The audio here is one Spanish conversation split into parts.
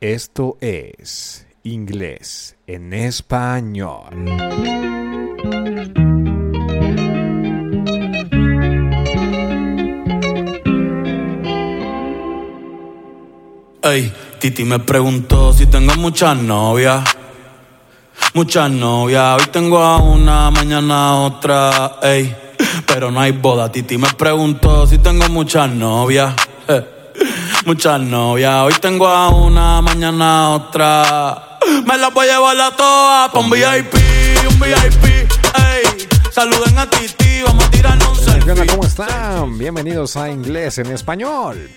Esto es inglés en español. Ey, Titi me preguntó si tengo muchas novias. Muchas novias, hoy tengo a una, mañana a otra, ey. Pero no hay boda, Titi me preguntó si tengo muchas novias. Muchas novias, hoy tengo a una, mañana a otra. Me las voy a llevar a todas pa' un VIP, un VIP, ey. Saluden a Titi, vamos a tirarnos un ¿Qué selfie. ¿Cómo están? Bienvenidos a Inglés en Español.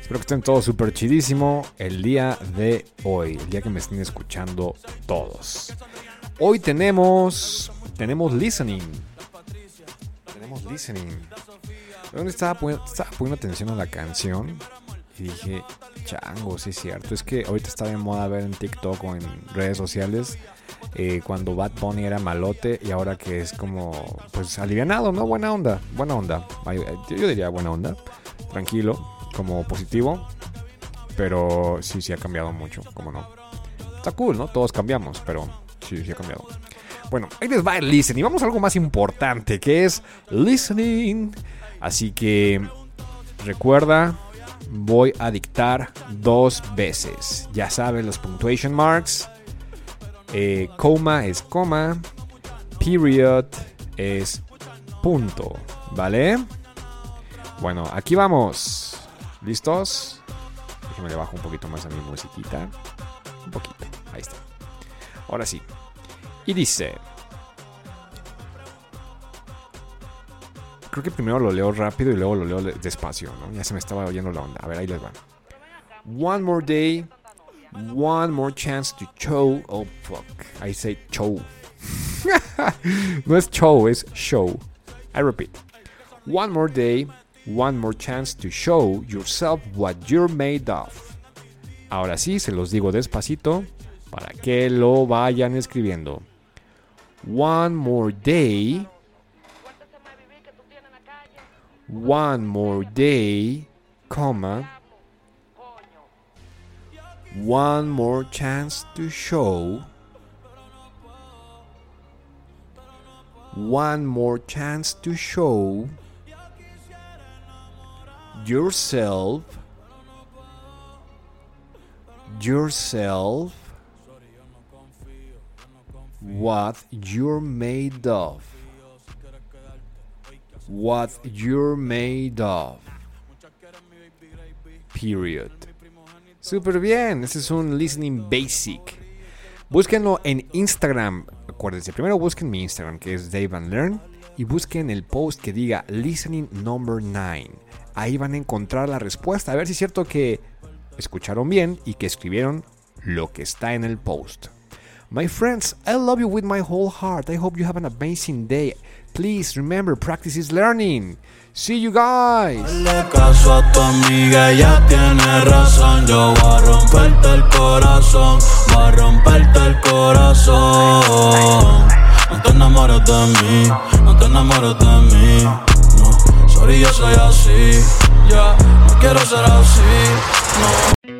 Espero que estén todos súper chidísimo el día de hoy, el día que me estén escuchando todos. Hoy tenemos, tenemos listening. Tenemos listening. Estaba, poni- estaba poniendo atención a la canción y dije, chango, sí es cierto. Es que ahorita está de moda ver en TikTok o en redes sociales eh, cuando Bad Bunny era malote y ahora que es como, pues alivianado, ¿no? Buena onda, buena onda. Eh, Yo diría buena onda, tranquilo, como positivo. Pero sí, sí ha cambiado mucho, como no. Está cool, ¿no? Todos cambiamos, pero sí, sí ha cambiado. Bueno, ahí les va el listening. Vamos a algo más importante, que es listening. Así que recuerda, voy a dictar dos veces. Ya saben los punctuation marks. Eh, coma es coma. Period es punto. ¿Vale? Bueno, aquí vamos. ¿Listos? Déjenme le bajo un poquito más a mi musiquita. Un poquito. Ahí está. Ahora sí. Y dice. Creo que primero lo leo rápido y luego lo leo le- despacio, ¿no? Ya se me estaba oyendo la onda. A ver, ahí les va. One more day. One more chance to show. Oh, fuck. I say show. no es show, es show. I repeat. One more day. One more chance to show yourself what you're made of. Ahora sí, se los digo despacito para que lo vayan escribiendo. One more day. One more day, comma. One more chance to show. One more chance to show yourself. Yourself. What you're made of what you're made of. Period. Súper bien, este es un listening basic. Búsquenlo en Instagram. Acuérdense, primero busquen mi Instagram que es Dave and Learn y busquen el post que diga listening number 9. Ahí van a encontrar la respuesta. A ver si es cierto que escucharon bien y que escribieron lo que está en el post. My friends, I love you with my whole heart. I hope you have an amazing day. Please remember, practice is learning. See you guys. Caso a tu amiga, ella tiene razón. Yo voy a romperte el corazón, voy a romperte el corazón. No te enamores de mí, no te enamores de mí. No, sorry, yo soy así. Ya, no quiero ser así. No.